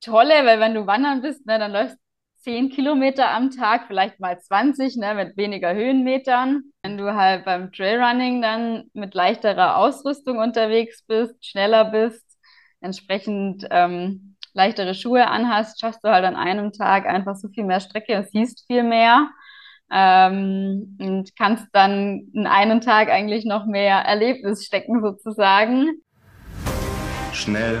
Tolle, weil wenn du wandern bist, ne, dann läufst 10 Kilometer am Tag, vielleicht mal 20, ne, mit weniger Höhenmetern. Wenn du halt beim Trailrunning dann mit leichterer Ausrüstung unterwegs bist, schneller bist, entsprechend ähm, leichtere Schuhe anhast, schaffst du halt an einem Tag einfach so viel mehr Strecke und siehst viel mehr. Ähm, und kannst dann in einen Tag eigentlich noch mehr Erlebnis stecken sozusagen. Schnell,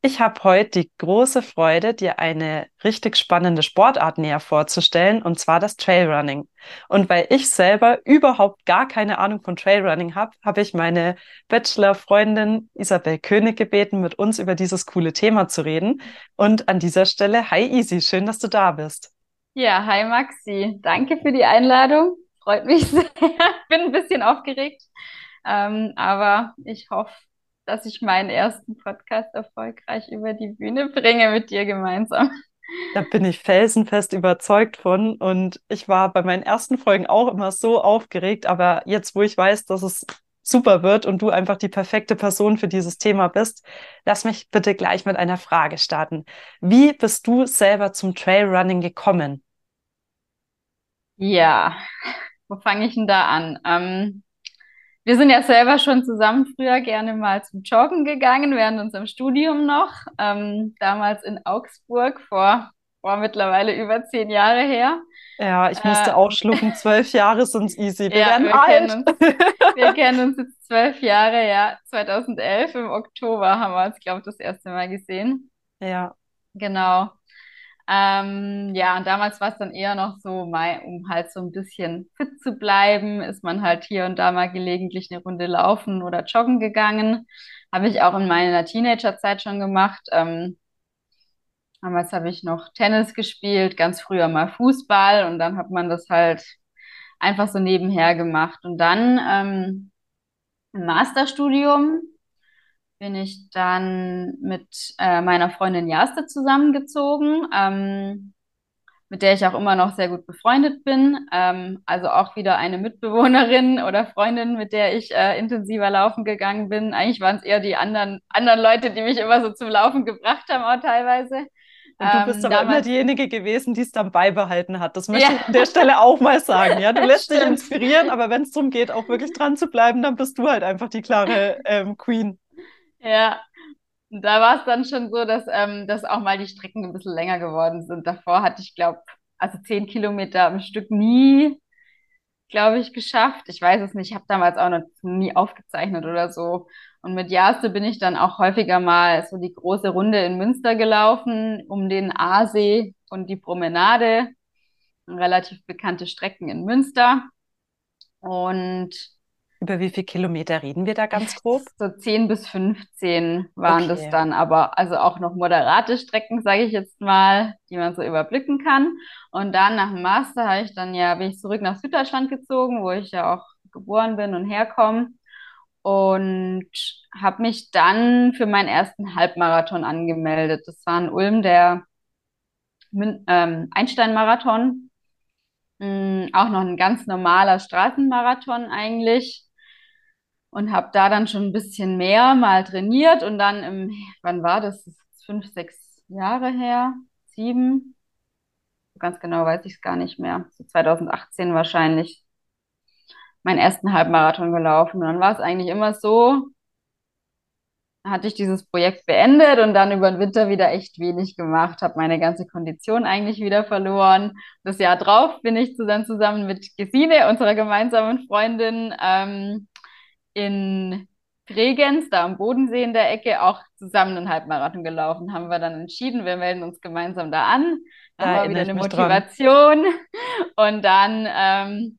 Ich habe heute die große Freude, dir eine richtig spannende Sportart näher vorzustellen, und zwar das Trailrunning. Und weil ich selber überhaupt gar keine Ahnung von Trailrunning habe, habe ich meine Bachelor-Freundin Isabel König gebeten, mit uns über dieses coole Thema zu reden. Und an dieser Stelle, hi Isi, schön, dass du da bist. Ja, hi Maxi, danke für die Einladung. Freut mich sehr. Bin ein bisschen aufgeregt, ähm, aber ich hoffe, dass ich meinen ersten Podcast erfolgreich über die Bühne bringe mit dir gemeinsam. Da bin ich felsenfest überzeugt von. Und ich war bei meinen ersten Folgen auch immer so aufgeregt. Aber jetzt, wo ich weiß, dass es super wird und du einfach die perfekte Person für dieses Thema bist, lass mich bitte gleich mit einer Frage starten. Wie bist du selber zum Trailrunning gekommen? Ja, wo fange ich denn da an? Ähm, wir sind ja selber schon zusammen früher gerne mal zum Joggen gegangen, während unserem Studium noch. Ähm, damals in Augsburg vor, vor mittlerweile über zehn Jahre her. Ja, ich musste äh, auch schlucken. Zwölf Jahre sind easy. Wir ja, werden wir alt. Kennen uns, wir kennen uns jetzt zwölf Jahre, ja. 2011 im Oktober haben wir uns, glaube ich, das erste Mal gesehen. Ja. Genau. Ähm, ja, und damals war es dann eher noch so, mal, um halt so ein bisschen fit zu bleiben, ist man halt hier und da mal gelegentlich eine Runde laufen oder joggen gegangen. Habe ich auch in meiner Teenagerzeit schon gemacht. Ähm, damals habe ich noch Tennis gespielt, ganz früher mal Fußball und dann hat man das halt einfach so nebenher gemacht. Und dann ähm, im Masterstudium bin ich dann mit äh, meiner Freundin Jaste zusammengezogen, ähm, mit der ich auch immer noch sehr gut befreundet bin. Ähm, also auch wieder eine Mitbewohnerin oder Freundin, mit der ich äh, intensiver laufen gegangen bin. Eigentlich waren es eher die anderen, anderen Leute, die mich immer so zum Laufen gebracht haben, auch teilweise. Und du bist ähm, aber immer diejenige gewesen, die es dann beibehalten hat. Das möchte ja. ich an der Stelle auch mal sagen. Ja, du lässt dich inspirieren, aber wenn es darum geht, auch wirklich dran zu bleiben, dann bist du halt einfach die klare ähm, Queen. Ja, da war es dann schon so, dass, ähm, dass auch mal die Strecken ein bisschen länger geworden sind. Davor hatte ich, glaube also zehn Kilometer am Stück nie, glaube ich, geschafft. Ich weiß es nicht, ich habe damals auch noch nie aufgezeichnet oder so. Und mit Jaste bin ich dann auch häufiger mal so die große Runde in Münster gelaufen, um den Aasee und die Promenade. Relativ bekannte Strecken in Münster. Und über wie viele Kilometer reden wir da ganz grob? So 10 bis 15 waren okay. das dann, aber also auch noch moderate Strecken, sage ich jetzt mal, die man so überblicken kann. Und dann nach dem Master habe ich dann ja, bin ich zurück nach Süddeutschland gezogen, wo ich ja auch geboren bin und herkomme. Und habe mich dann für meinen ersten Halbmarathon angemeldet. Das war in Ulm der ähm, Einstein-Marathon. Mhm, auch noch ein ganz normaler Straßenmarathon eigentlich und habe da dann schon ein bisschen mehr mal trainiert und dann im, wann war das? Das fünf, sechs Jahre her, sieben, ganz genau weiß ich es gar nicht mehr, so 2018 wahrscheinlich, meinen ersten Halbmarathon gelaufen. Und dann war es eigentlich immer so, hatte ich dieses Projekt beendet und dann über den Winter wieder echt wenig gemacht, habe meine ganze Kondition eigentlich wieder verloren. Das Jahr drauf bin ich dann zusammen mit Gesine, unserer gemeinsamen Freundin, ähm, in Bregenz, da am Bodensee in der Ecke, auch zusammen einen Halbmarathon gelaufen. Haben wir dann entschieden, wir melden uns gemeinsam da an. Dann war wieder eine Motivation. Dran. Und dann, ähm,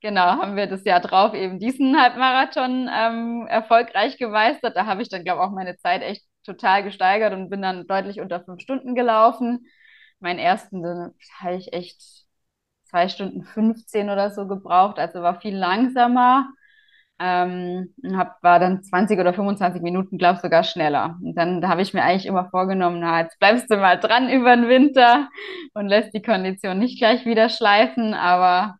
genau, haben wir das Jahr drauf eben diesen Halbmarathon ähm, erfolgreich gemeistert. Da habe ich dann, glaube ich, auch meine Zeit echt total gesteigert und bin dann deutlich unter fünf Stunden gelaufen. Meinen ersten, habe ich echt zwei Stunden 15 oder so gebraucht, also war viel langsamer. Ähm, hab, war dann 20 oder 25 Minuten, glaube ich, sogar schneller. Und dann da habe ich mir eigentlich immer vorgenommen, na, jetzt bleibst du mal dran über den Winter und lässt die Kondition nicht gleich wieder schleifen, aber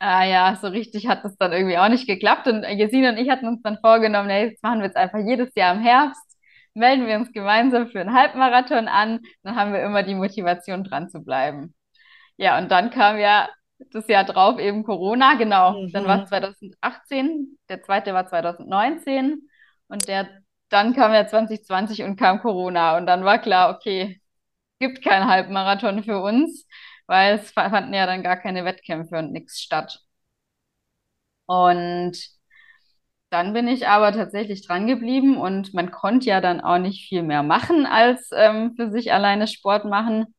äh, ja, so richtig hat das dann irgendwie auch nicht geklappt. Und Gesine und ich hatten uns dann vorgenommen, hey, jetzt machen wir jetzt einfach jedes Jahr im Herbst, melden wir uns gemeinsam für einen Halbmarathon an, dann haben wir immer die Motivation dran zu bleiben. Ja, und dann kam ja das Jahr drauf eben Corona, genau. Mhm. Dann war es 2018, der zweite war 2019 und der dann kam ja 2020 und kam Corona und dann war klar, okay, gibt keinen Halbmarathon für uns, weil es fanden ja dann gar keine Wettkämpfe und nichts statt. Und dann bin ich aber tatsächlich dran geblieben und man konnte ja dann auch nicht viel mehr machen als ähm, für sich alleine Sport machen.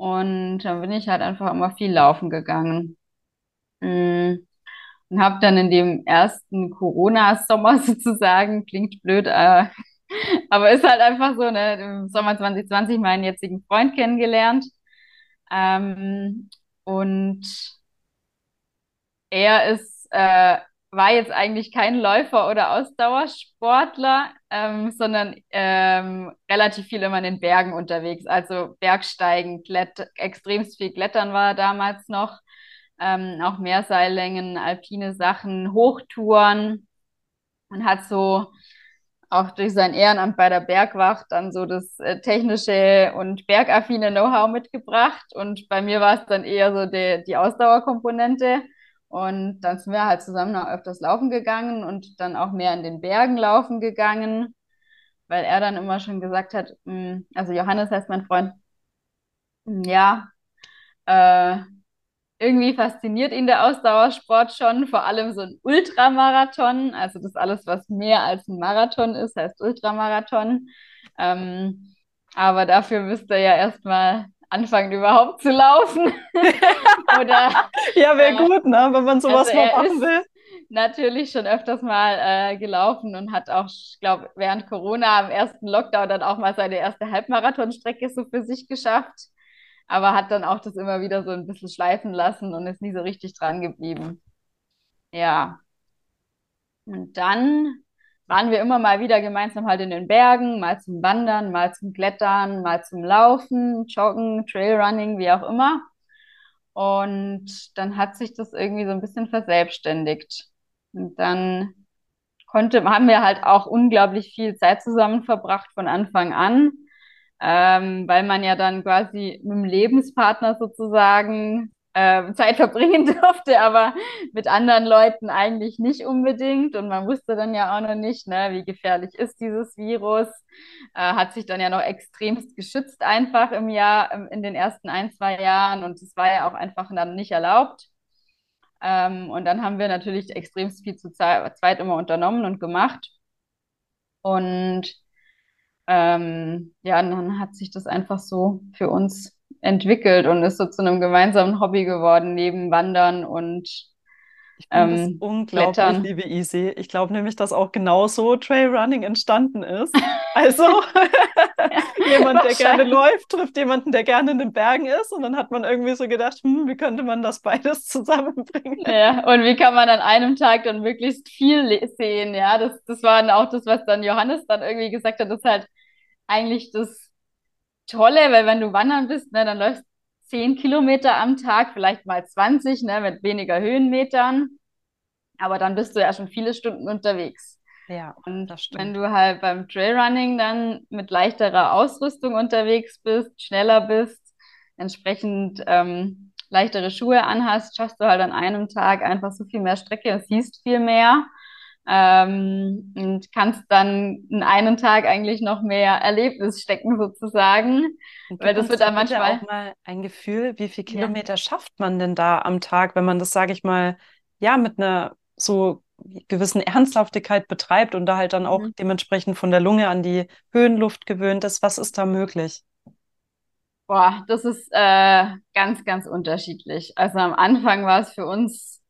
Und dann bin ich halt einfach immer viel laufen gegangen. Mm. Und habe dann in dem ersten Corona-Sommer sozusagen, klingt blöd, äh, aber ist halt einfach so, ne, im Sommer 2020 meinen jetzigen Freund kennengelernt. Ähm, und er ist, äh, war jetzt eigentlich kein Läufer oder Ausdauersportler, ähm, sondern ähm, relativ viel immer in den Bergen unterwegs. Also Bergsteigen, Klett extremst viel Klettern war damals noch, ähm, auch Meerseillängen, alpine Sachen, Hochtouren und hat so auch durch sein Ehrenamt bei der Bergwacht dann so das äh, technische und bergaffine Know-how mitgebracht. Und bei mir war es dann eher so die, die Ausdauerkomponente. Und dann sind wir halt zusammen auch öfters laufen gegangen und dann auch mehr in den Bergen laufen gegangen, weil er dann immer schon gesagt hat, mh, hm, also Johannes heißt mein Freund, mh, hm, ja, äh, irgendwie fasziniert ihn der Ausdauersport schon, vor allem so ein Ultramarathon, also das alles, was mehr als ein Marathon ist, heißt Ultramarathon. Ähm, aber dafür müsste er ja erstmal anfangen, überhaupt zu laufen. Oder, ja, wäre gut, ne, wenn man sowas also mal machen will. Natürlich schon öfters mal äh, gelaufen und hat auch, ich glaube, während Corona am ersten Lockdown dann auch mal seine erste Halbmarathonstrecke so für sich geschafft aber hat dann auch das immer wieder so ein bisschen schleifen lassen und ist nie so richtig dran geblieben. Ja. Und dann waren wir immer mal wieder gemeinsam halt in den Bergen, mal zum Wandern, mal zum Klettern, mal zum Laufen, Joggen, Trailrunning, wie auch immer. Und dann hat sich das irgendwie so ein bisschen verselbstständigt. Und dann konnte, haben wir halt auch unglaublich viel Zeit zusammen verbracht von Anfang an ähm, weil man ja dann quasi mit dem Lebenspartner sozusagen äh, Zeit verbringen durfte, aber mit anderen Leuten eigentlich nicht unbedingt. Und man wusste dann ja auch noch nicht, ne, wie gefährlich ist dieses Virus. Äh, hat sich dann ja noch extremst geschützt einfach im Jahr, in den ersten ein, zwei Jahren. Und es war ja auch einfach dann nicht erlaubt. Ähm, und dann haben wir natürlich extremst viel zu zweit immer unternommen und gemacht. Und ähm, ja, dann hat sich das einfach so für uns entwickelt und ist so zu einem gemeinsamen Hobby geworden, neben Wandern und ich finde ähm, das unglaublich, Klettern. liebe Easy. Ich glaube nämlich, dass auch genauso Trailrunning entstanden ist. Also jemand, der gerne läuft, trifft jemanden, der gerne in den Bergen ist. Und dann hat man irgendwie so gedacht, hm, wie könnte man das beides zusammenbringen? Ja, und wie kann man an einem Tag dann möglichst viel sehen? Ja, das, das war dann auch das, was dann Johannes dann irgendwie gesagt hat, das ist halt eigentlich das Tolle, weil wenn du wandern bist, ne, dann läufst 10 Kilometer am Tag, vielleicht mal 20, ne, mit weniger Höhenmetern. Aber dann bist du ja schon viele Stunden unterwegs. Ja, und wenn du halt beim Trailrunning dann mit leichterer Ausrüstung unterwegs bist, schneller bist, entsprechend ähm, leichtere Schuhe anhast, schaffst du halt an einem Tag einfach so viel mehr Strecke und siehst viel mehr ähm, und kannst dann in einen Tag eigentlich noch mehr Erlebnis stecken sozusagen. Weil das wird dann manchmal auch mal ein Gefühl, wie viel Kilometer ja. schafft man denn da am Tag, wenn man das, sage ich mal, ja, mit einer so gewissen Ernsthaftigkeit betreibt und da halt dann auch mhm. dementsprechend von der Lunge an die Höhenluft gewöhnt ist. Was ist da möglich? Boah, das ist äh, ganz, ganz unterschiedlich. Also am Anfang war es für uns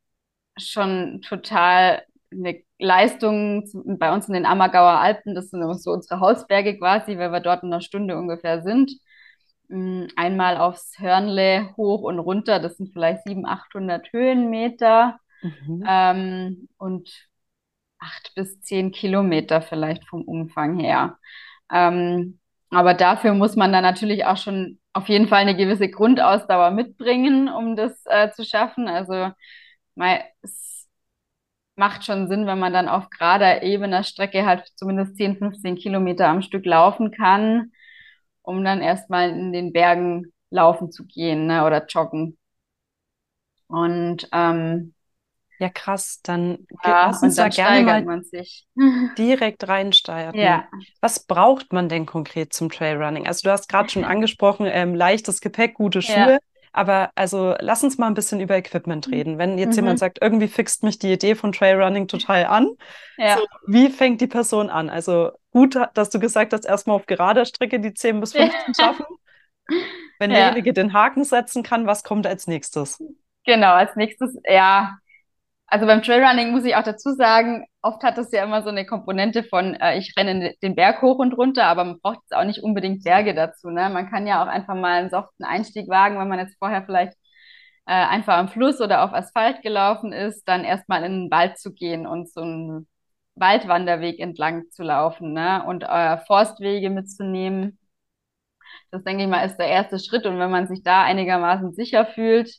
schon total eine Leistung bei uns in den Ammergauer Alpen, das sind so unsere Hausberge quasi, weil wir dort in einer Stunde ungefähr sind. mm, einmal aufs Hörnle hoch und runter. Das sind vielleicht 700, 800 Höhenmeter Mhm. ähm, und acht bis zehn Kilometer vielleicht vom Umfang her. Ähm, aber dafür muss man dann natürlich auch schon auf jeden Fall eine gewisse Grundausdauer mitbringen, um das äh, zu schaffen. Also mal, es macht schon Sinn, wenn man dann auf gerader, ebener Strecke halt zumindest 10, 15 Kilometer am Stück laufen kann, um dann erstmal in den Bergen laufen zu gehen, ne, oder joggen. Und ähm, Ja, krass. Dann ja, lass uns da gerne steigert mal man sich. direkt reinstarten. Ja. Was braucht man denn konkret zum Trailrunning? Also du hast gerade schon angesprochen, ähm, leichtes Gepäck, gute Ja. Aber also lass uns mal ein bisschen über Equipment reden. Wenn jetzt jemand Mhm. sagt, irgendwie fixt mich die Idee von Trailrunning total an, Ja. so, wie fängt die Person an? Also gut, dass du gesagt hast, erstmal auf gerader Strecke die 10 bis 15 schaffen. Wenn Ja. derjenige den Haken setzen kann, was kommt als nächstes? Genau, als nächstes, ja, also beim Trailrunning muss ich auch dazu sagen, oft hat es ja immer so eine Komponente von, äh, ich renne den Berg hoch und runter, aber man braucht jetzt auch nicht unbedingt Berge dazu, ne? Man kann ja auch einfach mal einen soften Einstieg wagen, wenn man jetzt vorher vielleicht äh, einfach am Fluss oder auf Asphalt gelaufen ist, dann erstmal in den Wald zu gehen und so einen Waldwanderweg entlang zu laufen, ne? Und äh, Forstwege mitzunehmen. Das denke ich mal ist der erste Schritt. Und wenn man sich da einigermaßen sicher fühlt,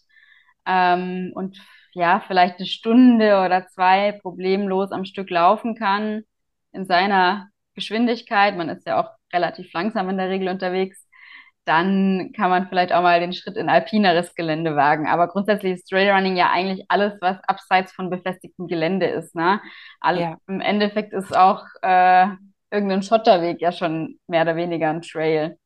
ähm, und ja, vielleicht eine Stunde oder zwei problemlos am Stück laufen kann in seiner Geschwindigkeit, man ist ja auch relativ langsam in der Regel unterwegs, dann kann man vielleicht auch mal den Schritt in alpineres Gelände wagen. Aber grundsätzlich ist Trailrunning ja eigentlich alles, was abseits von befestigtem Gelände ist. Ne? All, Ja. Im Endeffekt ist auch äh, irgendein Schotterweg ja schon mehr oder weniger ein Trail.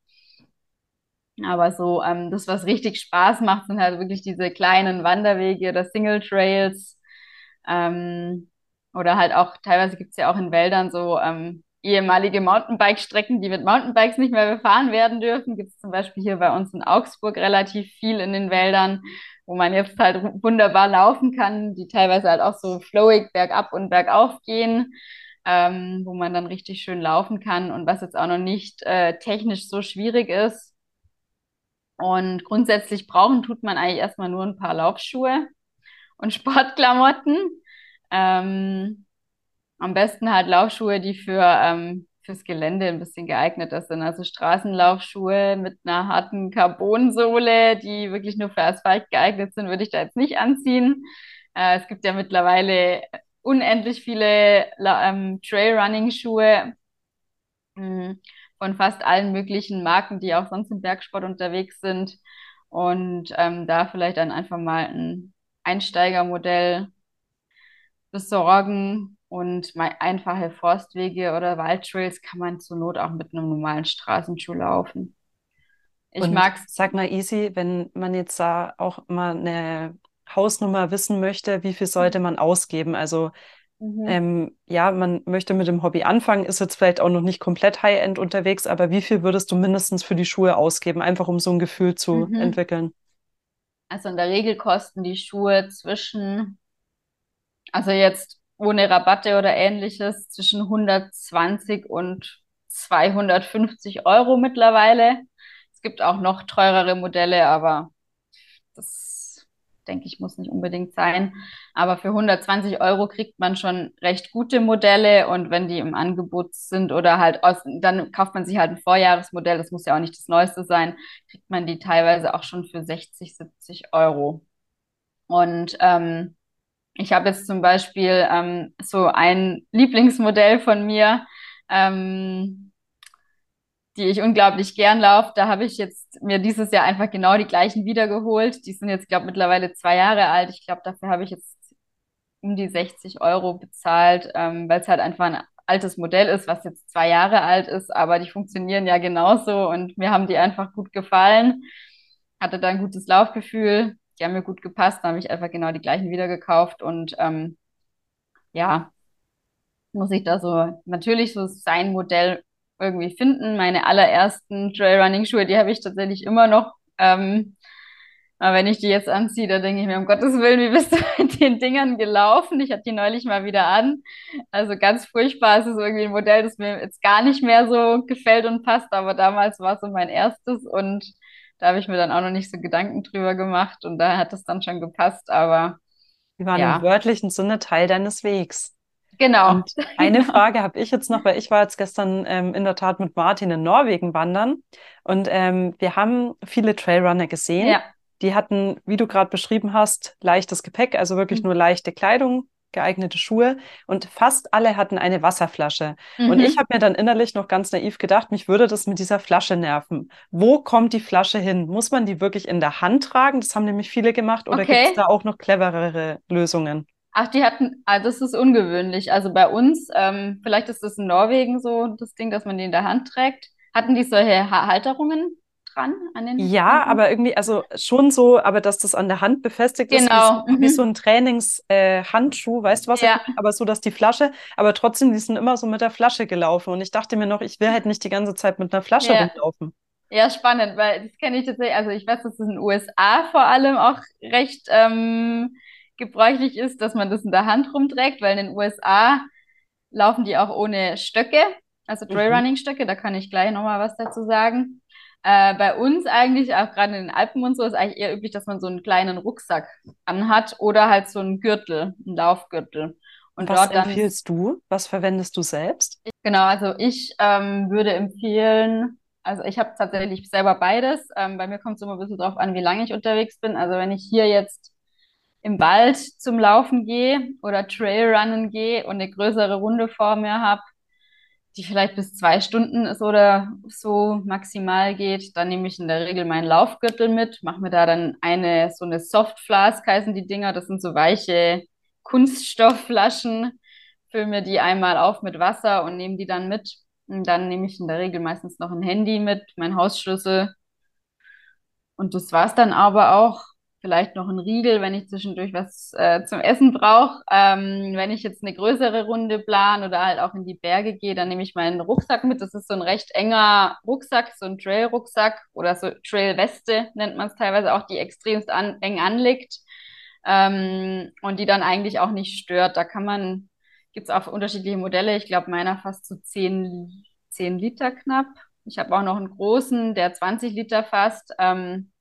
Aber so, ähm, das, was richtig Spaß macht, sind halt wirklich diese kleinen Wanderwege oder Single Trails. Ähm, oder halt auch, teilweise gibt's ja auch in Wäldern so ähm, ehemalige Mountainbike-Strecken, die mit Mountainbikes nicht mehr befahren werden dürfen. Gibt's zum Beispiel hier bei uns in Augsburg relativ viel in den Wäldern, wo man jetzt halt wunderbar laufen kann, die teilweise halt auch so flowig bergab und bergauf gehen. Ähm, wo man dann richtig schön laufen kann und was jetzt auch noch nicht äh, technisch so schwierig ist. Und grundsätzlich brauchen tut man eigentlich erstmal nur ein paar Laufschuhe und Sportklamotten. Ähm, am besten halt Laufschuhe, die für, ähm, fürs Gelände ein bisschen geeigneter sind. Also Straßenlaufschuhe mit einer harten Carbonsohle, die wirklich nur für Asphalt geeignet sind, würde ich da jetzt nicht anziehen. Äh, es gibt ja mittlerweile unendlich viele ähm, Trailrunning-Schuhe. mh, von fast allen möglichen Marken, die auch sonst im Bergsport unterwegs sind. Und ähm, da vielleicht dann einfach mal ein Einsteigermodell besorgen. Und mal einfache Forstwege oder Waldtrails kann man zur Not auch mit einem normalen Straßenschuh laufen. Ich Und mag's. sag mal, Easy, wenn man jetzt da auch mal eine Hausnummer wissen möchte, wie viel sollte man ausgeben? Also Mhm. ähm, ja, man möchte mit dem Hobby anfangen, ist jetzt vielleicht auch noch nicht komplett High-End unterwegs, aber wie viel würdest du mindestens für die Schuhe ausgeben, einfach um so ein Gefühl zu Mhm. entwickeln? Also in der Regel kosten die Schuhe zwischen, also jetzt ohne Rabatte oder ähnliches, zwischen 120 und 250 Euro mittlerweile. Es gibt auch noch teurere Modelle, aber das denke ich muss nicht unbedingt sein. Aber für 120 Euro kriegt man schon recht gute Modelle und wenn die im Angebot sind oder halt aus, dann kauft man sich halt ein Vorjahresmodell, das muss ja auch nicht das Neueste sein, kriegt man die teilweise auch schon für 60, 70 Euro. Und ähm, ich habe jetzt zum Beispiel ähm, so ein Lieblingsmodell von mir, ähm, die ich unglaublich gern laufe. Da habe ich jetzt mir dieses Jahr einfach genau die gleichen wiedergeholt. Die sind jetzt, glaube mittlerweile zwei Jahre alt. Ich glaube, dafür habe ich jetzt um die 60 Euro bezahlt, ähm, weil es halt einfach ein altes Modell ist, was jetzt zwei Jahre alt ist, aber die funktionieren ja genauso und mir haben die einfach gut gefallen. Hatte da ein gutes Laufgefühl, die haben mir gut gepasst, da habe ich einfach genau die gleichen wieder gekauft und ähm, ja, muss ich da so natürlich so sein Modell irgendwie finden. Meine allerersten Trailrunning-Schuhe, die habe ich tatsächlich immer noch. Ähm, aber wenn ich die jetzt anziehe, da denke ich mir, um Gottes Willen, wie bist du mit den Dingern gelaufen? Ich hatte die neulich mal wieder an. Also ganz furchtbar. Es ist irgendwie ein Modell, das mir jetzt gar nicht mehr so gefällt und passt, aber damals war es so mein erstes und Da habe ich mir dann auch noch nicht so Gedanken drüber gemacht und da hat es dann schon gepasst, aber Die waren ja. im wörtlichen Sinne Teil deines Wegs. Genau. Und eine. Frage habe ich jetzt noch, weil ich war jetzt gestern ähm, in der Tat mit Martin in Norwegen wandern und ähm, wir haben viele Trailrunner gesehen. Ja. Die hatten, wie du gerade beschrieben hast, leichtes Gepäck, also wirklich Mhm. nur leichte Kleidung, geeignete Schuhe und fast alle hatten eine Wasserflasche. Und Mhm. ich habe mir dann innerlich noch ganz naiv gedacht, mich würde das mit dieser Flasche nerven. Wo kommt die Flasche hin? Muss man die wirklich in der Hand tragen? Das haben nämlich viele gemacht. Oder gibt es Okay. da auch noch cleverere Lösungen? Ach, die hatten, ah, das ist ungewöhnlich. Also bei uns, ähm, vielleicht ist das in Norwegen so das Ding, dass man die in der Hand trägt. Hatten die solche ha Halterungen dran an den Ja, Händen? aber irgendwie, also schon so, aber dass das an der Hand befestigt ist, wie Genau. so, wie Mhm. so ein Trainingshandschuh, äh, weißt du, was Ja. Aber so, dass die Flasche, aber trotzdem, die sind immer so mit der Flasche gelaufen. Und ich dachte mir noch, ich will halt nicht die ganze Zeit mit einer Flasche Ja. rumlaufen. Ja, spannend, weil das kenne ich tatsächlich. Also ich weiß, dass es in den USA vor allem auch recht ähm, gebräuchlich ist, dass man das in der Hand rumträgt, weil in den USA laufen die auch ohne Stöcke, also Mhm. Trailrunning-Stöcke, da kann ich gleich nochmal was dazu sagen. Äh, bei uns eigentlich, auch gerade in den Alpen und so, ist eigentlich eher üblich, dass man so einen kleinen Rucksack anhat oder halt so einen Gürtel, einen Laufgürtel. Und Was dort dann empfiehlst du? Was verwendest du selbst? Genau, also ich ähm, würde empfehlen, also ich habe tatsächlich selber beides. Ähm, bei mir kommt es immer ein bisschen drauf an, wie lange ich unterwegs bin. Also wenn ich hier jetzt im Wald zum Laufen gehe oder Trailrunnen gehe und eine größere Runde vor mir habe, die vielleicht bis zwei Stunden ist oder so maximal geht, dann nehme ich in der Regel meinen Laufgürtel mit, mache mir da dann eine, so eine Softflask heißen die Dinger, das sind so weiche Kunststoffflaschen, fülle mir die einmal auf mit Wasser und nehme die dann mit. Und dann nehme ich in der Regel meistens noch ein Handy mit, mein Hausschlüssel. Und das war's dann aber auch. Vielleicht noch ein Riegel, wenn ich zwischendurch was äh, zum Essen brauche. Ähm, wenn ich jetzt eine größere Runde plane oder halt auch in die Berge gehe, dann nehme ich meinen Rucksack mit. Das ist so ein recht enger Rucksack, so ein Trail-Rucksack oder so Trail-Weste nennt man es teilweise auch, die extremst an, eng anliegt ähm, und die dann eigentlich auch nicht stört. Da kann man, gibt's auch unterschiedliche Modelle. Ich glaube, meiner fasst so 10, 10 Liter knapp. Ich habe auch noch einen großen, der 20 Liter fasst. Ähm,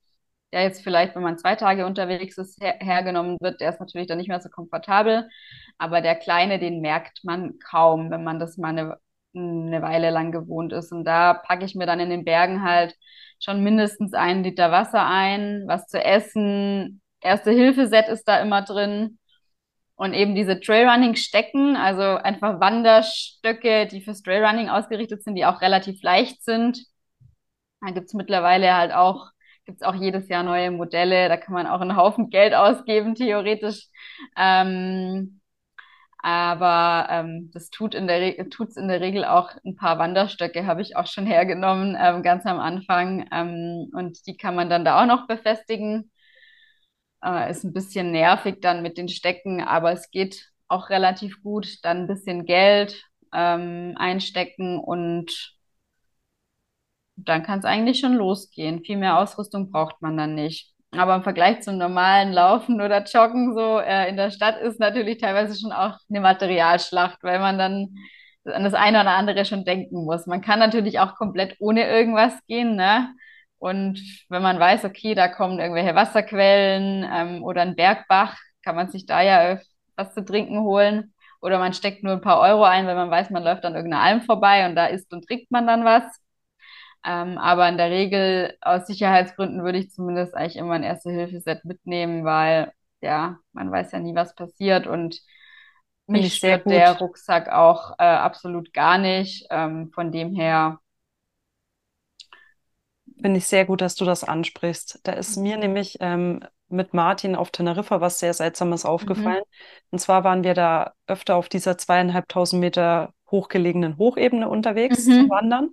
der jetzt vielleicht, wenn man zwei Tage unterwegs ist, her hergenommen wird, der ist natürlich dann nicht mehr so komfortabel. Aber der kleine, den merkt man kaum, wenn man das mal eine, eine Weile lang gewohnt ist. Und da packe ich mir dann in den Bergen halt schon mindestens einen Liter Wasser ein, was zu essen. Erste-Hilfe-Set ist da immer drin. Und eben diese Trailrunning-Stecken, also einfach Wanderstöcke, die fürs Trailrunning ausgerichtet sind, die auch relativ leicht sind. Da gibt's mittlerweile halt auch gibt's auch jedes Jahr neue Modelle. Da kann man auch einen Haufen Geld ausgeben, theoretisch. Ähm, aber ähm, das tut in der Re tut's in der Regel auch ein paar Wanderstöcke, habe ich auch schon hergenommen, ähm, ganz am Anfang. Ähm, und die kann man dann da auch noch befestigen. Äh, ist ein bisschen nervig dann mit den Stecken, aber es geht auch relativ gut. Dann ein bisschen Geld ähm, einstecken und dann kann es eigentlich schon losgehen. Viel mehr Ausrüstung braucht man dann nicht. Aber im Vergleich zum normalen Laufen oder Joggen so äh, in der Stadt ist natürlich teilweise schon auch eine Materialschlacht, weil man dann an das eine oder andere schon denken muss. Man kann natürlich auch komplett ohne irgendwas gehen, ne? Und wenn man weiß, okay, da kommen irgendwelche Wasserquellen ähm, oder ein Bergbach, kann man sich da ja was zu trinken holen. Oder man steckt nur ein paar Euro ein, wenn man weiß, man läuft an irgendeiner Alm vorbei und da isst und trinkt man dann was. Ähm, aber in der Regel, aus Sicherheitsgründen, würde ich zumindest eigentlich immer ein Erste-Hilfe-Set mitnehmen, weil ja, man weiß ja nie, was passiert und Finde mich stört der. Rucksack auch äh, absolut gar nicht. Ähm, von dem her, Finde ich sehr gut, dass du das ansprichst. Da ist mir nämlich ähm, mit Martin auf Teneriffa was sehr Seltsames aufgefallen. mhm, Und zwar waren wir da öfter auf dieser zweieinhalbtausend Meter hochgelegenen Hochebene unterwegs zum mhm, Wandern.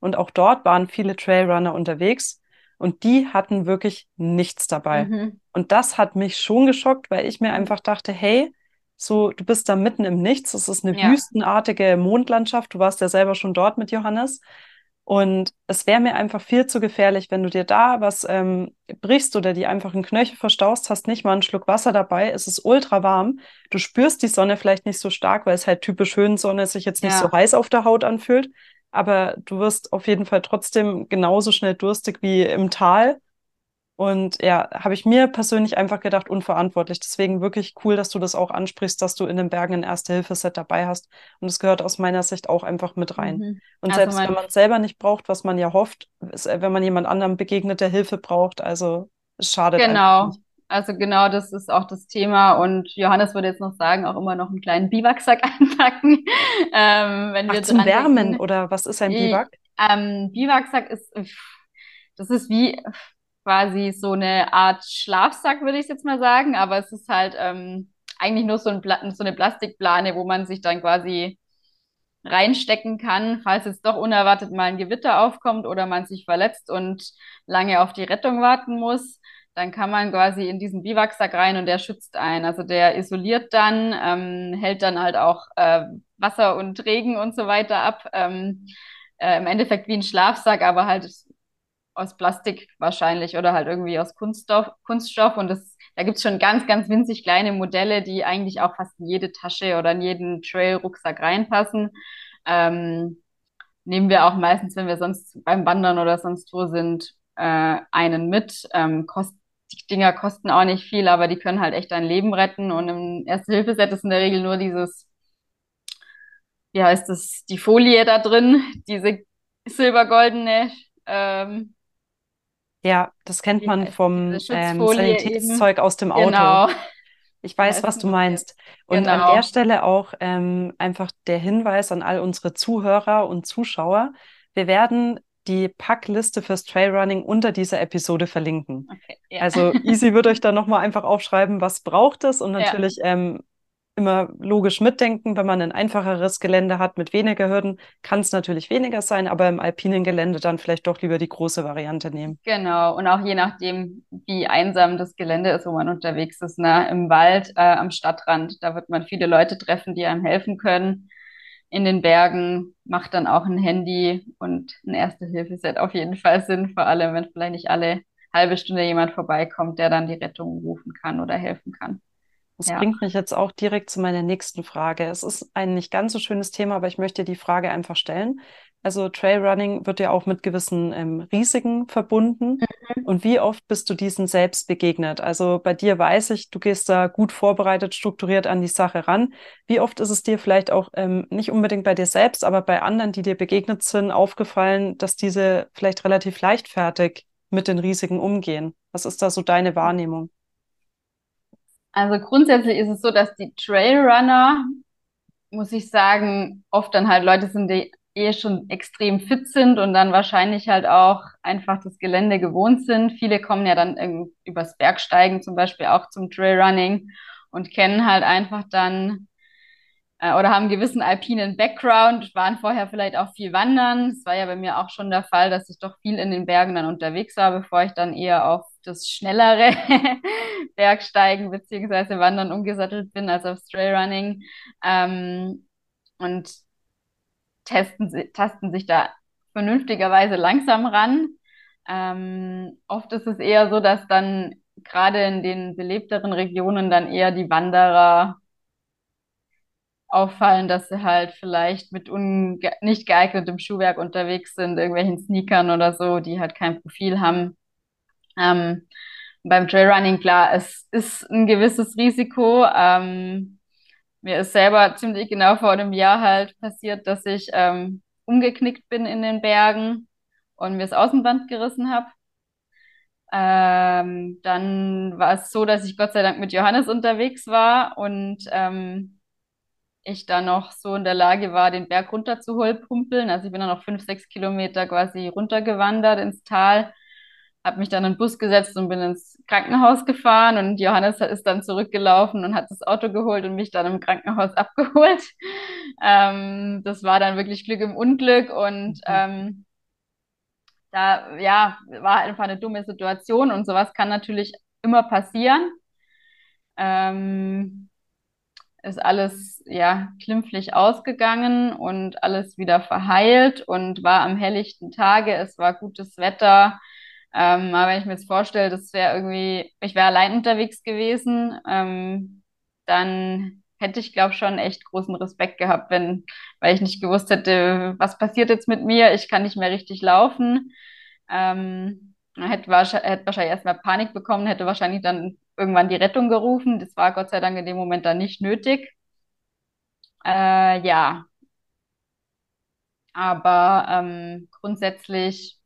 Und auch dort waren viele Trailrunner unterwegs und die hatten wirklich nichts dabei. mhm, Und das hat mich schon geschockt, weil ich mir mhm, einfach dachte, hey, so, du bist da mitten im Nichts. Es ist eine ja, wüstenartige Mondlandschaft. Du warst ja selber schon dort mit Johannes. Und es wäre mir einfach viel zu gefährlich, wenn du dir da was ähm, brichst oder die einfach einen Knöchel verstaust, hast nicht mal einen Schluck Wasser dabei, es ist ultra warm. Du spürst die Sonne vielleicht nicht so stark, weil es halt typisch Höhensonne sich jetzt nicht so ja, heiß auf der Haut anfühlt. Aber du wirst auf jeden Fall trotzdem genauso schnell durstig wie im Tal. Und ja, habe ich mir persönlich einfach gedacht, unverantwortlich. Deswegen wirklich cool, dass du das auch ansprichst, dass du in den Bergen ein Erste-Hilfe-Set dabei hast. Und es gehört aus meiner Sicht auch einfach mit rein. Mhm. Und also selbst wenn man es selber nicht braucht, was man ja hofft, ist, äh, wenn man jemand anderem begegnet, der Hilfe braucht, also es schadet Genau. Also genau, das ist auch das Thema. Und Johannes würde jetzt noch sagen, auch immer noch einen kleinen Biwaksack einpacken. ähm, wenn Ach, wir zum Wärmen denken. oder was ist ein Biwak? Ähm, Biwaksack ist, das ist wie, quasi so eine Art Schlafsack, würde ich jetzt mal sagen, aber es ist halt ähm, eigentlich nur so, ein so eine Plastikplane, wo man sich dann quasi reinstecken kann, falls jetzt doch unerwartet mal ein Gewitter aufkommt oder man sich verletzt und lange auf die Rettung warten muss. Dann kann man quasi in diesen Biwaksack rein und der schützt einen. Also der isoliert dann, ähm, hält dann halt auch äh, Wasser und Regen und so weiter ab. Ähm, äh, Im Endeffekt wie ein Schlafsack, aber halt aus Plastik wahrscheinlich oder halt irgendwie aus Kunststoff. Kunststoff. Und das, da gibt's schon ganz, ganz winzig kleine Modelle, die eigentlich auch fast in jede Tasche oder in jeden Trail-Rucksack reinpassen. Ähm, nehmen wir auch meistens, wenn wir sonst beim Wandern oder sonst wo sind, äh, einen mit. Ähm, kost, die Dinger kosten auch nicht viel, aber die können halt echt dein Leben retten. Und im Erste-Hilfe-Set ist in der Regel nur dieses, wie heißt das, die Folie da drin, diese silbergoldene ähm, ja, das kennt man vom ähm, Sanitätszeug aus dem Auto. Genau. Ich weiß, was du meinst. Und genau. an der Stelle auch ähm, einfach der Hinweis an all unsere Zuhörer und Zuschauer. Wir werden die Packliste fürs Trailrunning unter dieser Episode verlinken. Okay, ja. Also Easy wird euch da nochmal einfach aufschreiben, was braucht es und natürlich ja. ähm, immer logisch mitdenken. Wenn man ein einfacheres Gelände hat mit weniger Hürden, kann es natürlich weniger sein, aber im alpinen Gelände dann vielleicht doch lieber die große Variante nehmen. Genau, und auch je nachdem, wie einsam das Gelände ist, wo man unterwegs ist, ne? im Wald, äh, am Stadtrand, da wird man viele Leute treffen, die einem helfen können. In den Bergen macht dann auch ein Handy und ein Erste-Hilfe-Set auf jeden Fall Sinn, vor allem wenn vielleicht nicht alle halbe Stunde jemand vorbeikommt, der dann die Rettung rufen kann oder helfen kann. Das ja. bringt mich jetzt auch direkt zu meiner nächsten Frage. Es ist ein nicht ganz so schönes Thema, aber ich möchte die Frage einfach stellen. Also Trailrunning wird ja auch mit gewissen ähm, Risiken verbunden. Mhm. Und wie oft bist du diesen selbst begegnet? Also bei dir weiß ich, du gehst da gut vorbereitet, strukturiert an die Sache ran. Wie oft ist es dir vielleicht auch ähm, nicht unbedingt bei dir selbst, aber bei anderen, die dir begegnet sind, aufgefallen, dass diese vielleicht relativ leichtfertig mit den Risiken umgehen? Was ist da so deine Wahrnehmung? Also grundsätzlich ist es so, dass die Trailrunner, muss ich sagen, oft dann halt Leute sind, die eh schon extrem fit sind und dann wahrscheinlich halt auch einfach das Gelände gewohnt sind. Viele kommen ja dann übers Bergsteigen zum Beispiel auch zum Trailrunning und kennen halt einfach dann äh, oder haben einen gewissen alpinen Background, waren vorher vielleicht auch viel wandern. Es war ja bei mir auch schon der Fall, dass ich doch viel in den Bergen dann unterwegs war, bevor ich dann eher auf das schnellere Bergsteigen beziehungsweise Wandern umgesattelt bin als aufs Trailrunning. Ähm, und testen, tasten sich da vernünftigerweise langsam ran. Ähm, oft ist es eher so, dass dann gerade in den belebteren Regionen dann eher die Wanderer auffallen, dass sie halt vielleicht mit unge nicht geeignetem Schuhwerk unterwegs sind, irgendwelchen Sneakern oder so, die halt kein Profil haben. Ähm, beim Trailrunning, klar, es ist ein gewisses Risiko. Ähm, mir ist selber ziemlich genau vor einem Jahr halt passiert, dass ich ähm, umgeknickt bin in den Bergen und mir das Außenband gerissen habe. Ähm, dann war es so, dass ich Gott sei Dank mit Johannes unterwegs war und ähm, ich dann noch so in der Lage war, den Berg runter zu pumpeln. Also ich bin dann noch fünf, sechs Kilometer quasi runtergewandert ins Tal, habe mich dann in den Bus gesetzt und bin ins Krankenhaus gefahren und Johannes ist dann zurückgelaufen und hat das Auto geholt und mich dann im Krankenhaus abgeholt. Ähm, das war dann wirklich Glück im Unglück und mhm. ähm, da ja war einfach eine dumme Situation und sowas kann natürlich immer passieren. Ähm, ist alles ja klimpflich ausgegangen und alles wieder verheilt und war am helllichten Tage. Es war gutes Wetter. Ähm, aber wenn ich mir jetzt vorstelle, das wäre irgendwie, ich wäre allein unterwegs gewesen, ähm, dann hätte ich, glaube schon echt großen Respekt gehabt, wenn, weil ich nicht gewusst hätte, was passiert jetzt mit mir, ich kann nicht mehr richtig laufen. Ähm, hätte hätte wahrscheinlich erstmal Panik bekommen, hätte wahrscheinlich dann irgendwann die Rettung gerufen. Das war Gott sei Dank in dem Moment dann nicht nötig. Äh, ja. Aber ähm, grundsätzlich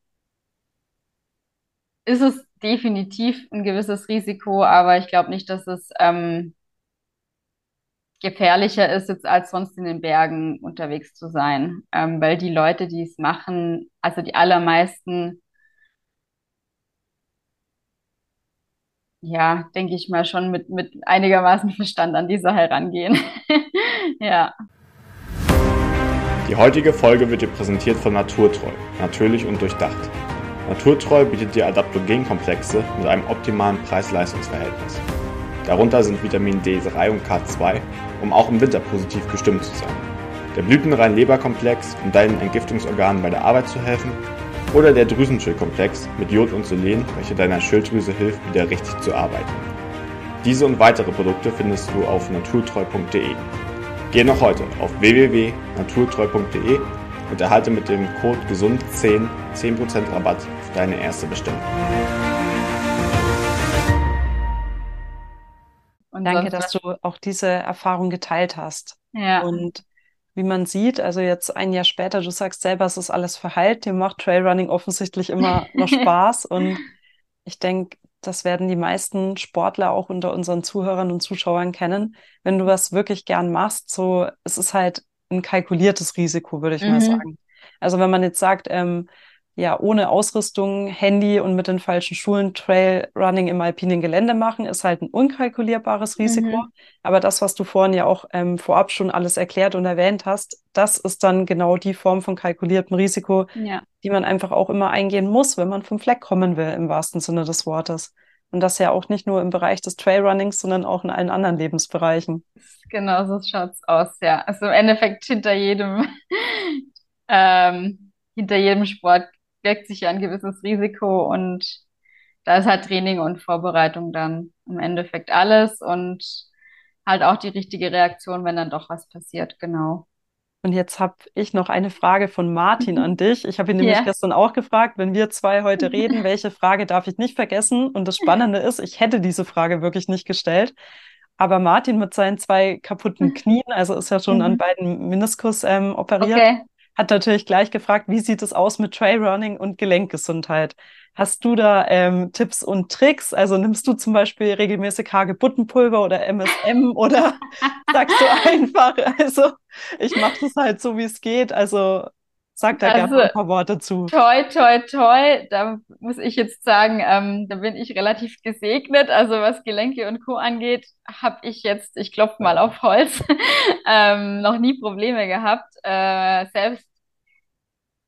ist es definitiv ein gewisses Risiko, aber ich glaube nicht, dass es ähm, gefährlicher ist, jetzt als sonst in den Bergen unterwegs zu sein. Ähm, weil die Leute, die es machen, also die allermeisten, ja, denke ich mal, schon mit, mit einigermaßen Verstand an die Sache herangehen. ja. Die heutige Folge wird dir präsentiert von Naturtreu, natürlich und durchdacht. Naturtreu bietet dir Adaptogenkomplexe mit einem optimalen Preis-Leistungs-Verhältnis. Darunter sind Vitamin D3 und K2, um auch im Winter positiv gestimmt zu sein. Der blütenrein Leberkomplex, um deinen Entgiftungsorganen bei der Arbeit zu helfen. Oder der Drüsenschildkomplex mit Jod und Selen, welcher deiner Schilddrüse hilft, wieder richtig zu arbeiten. Diese und weitere Produkte findest du auf naturtreu.de. Geh noch heute auf www.naturtreu.de und erhalte mit dem Code GESUND10 10% Rabatt auf deine erste Bestellung. Und Danke, dass du auch diese Erfahrung geteilt hast. Ja. Und wie man sieht, also jetzt ein Jahr später, du sagst selber, es ist alles verheilt, dir macht Trailrunning offensichtlich immer noch Spaß. und ich denke, das werden die meisten Sportler auch unter unseren Zuhörern und Zuschauern kennen. Wenn du was wirklich gern machst, so, es ist halt ein kalkuliertes Risiko, würde ich mhm. mal sagen. Also wenn man jetzt sagt, ähm, ja, ohne Ausrüstung, Handy und mit den falschen Schulen Trailrunning im alpinen Gelände machen, ist halt ein unkalkulierbares Risiko. Mhm. Aber das, was du vorhin ja auch ähm, vorab schon alles erklärt und erwähnt hast, das ist dann genau die Form von kalkuliertem Risiko, ja. die man einfach auch immer eingehen muss, wenn man vom Fleck kommen will, im wahrsten Sinne des Wortes. Und das ja auch nicht nur im Bereich des Trailrunnings, sondern auch in allen anderen Lebensbereichen. Genau, so schaut's aus, ja. Also im Endeffekt hinter jedem, ähm, hinter jedem Sport birgt sich ja ein gewisses Risiko und da ist halt Training und Vorbereitung dann im Endeffekt alles und halt auch die richtige Reaktion, wenn dann doch was passiert, genau. Und jetzt habe ich noch eine Frage von Martin an dich. Ich habe ihn nämlich yeah. gestern auch gefragt, wenn wir zwei heute reden, welche Frage darf ich nicht vergessen? Und das Spannende ist, ich hätte diese Frage wirklich nicht gestellt. Aber Martin mit seinen zwei kaputten Knien, also ist ja schon mhm. an beiden Meniskus ähm, operiert, okay. Hat natürlich gleich gefragt, wie sieht es aus mit Trailrunning und Gelenkgesundheit? Hast du da ähm, Tipps und Tricks? Also nimmst du zum Beispiel regelmäßig Hagebuttenpulver oder MSM oder sagst du einfach, also ich mache das halt so, wie es geht. Also sag da also, gerne ein paar Worte zu. Toi, toi, toi. Da muss ich jetzt sagen, ähm, da bin ich relativ gesegnet. Also was Gelenke und Co. angeht, habe ich jetzt, ich klopfe mal auf Holz, ähm, noch nie Probleme gehabt. Äh, selbst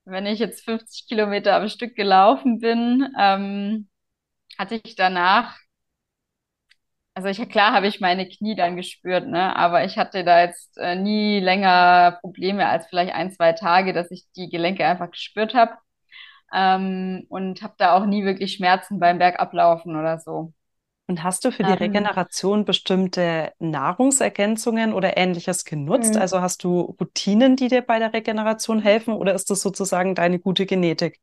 wenn ich jetzt 50 Kilometer am Stück gelaufen bin, ähm, hatte ich danach, also ich, klar habe ich meine Knie dann gespürt, ne, aber ich hatte da jetzt äh, nie länger Probleme als vielleicht ein, zwei Tage, dass ich die Gelenke einfach gespürt habe. Ähm, und habe da auch nie wirklich Schmerzen beim Bergablaufen oder so. Und hast du für die ähm, Regeneration bestimmte Nahrungsergänzungen oder ähnliches genutzt? Mhm. Also hast du Routinen, die dir bei der Regeneration helfen oder ist das sozusagen deine gute Genetik?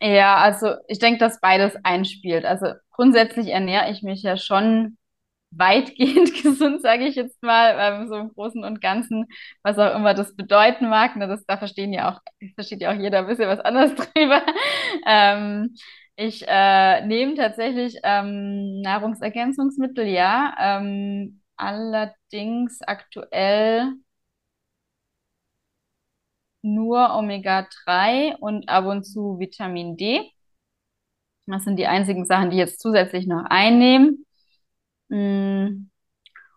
Ja, also ich denke, dass beides einspielt. Also grundsätzlich ernähre ich mich ja schon weitgehend gesund, sage ich jetzt mal, ähm, so im Großen und Ganzen, was auch immer das bedeuten mag. Ne, das, da verstehen ja auch, versteht ja auch jeder ein bisschen was anderes drüber. Ähm, ich äh, nehme tatsächlich ähm, Nahrungsergänzungsmittel, ja. Ähm, allerdings aktuell nur Omega-3 und ab und zu Vitamin D. Das sind die einzigen Sachen, die ich jetzt zusätzlich noch einnehmen. Mm.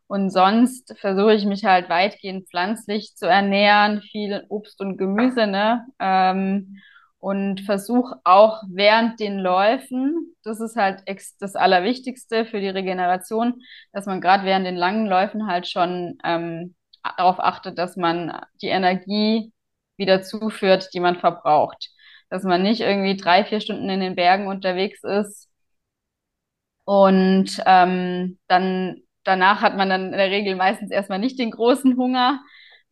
Und sonst versuche ich mich halt weitgehend pflanzlich zu ernähren, viel Obst und Gemüse, ne? Ähm, und versuche auch während den Läufen, das ist halt das Allerwichtigste für die Regeneration, dass man gerade während den langen Läufen halt schon ähm, darauf achtet, dass man die Energie wieder zuführt, die man verbraucht. Dass man nicht irgendwie drei, vier Stunden in den Bergen unterwegs ist und ähm, dann danach hat man dann in der Regel meistens erstmal nicht den großen Hunger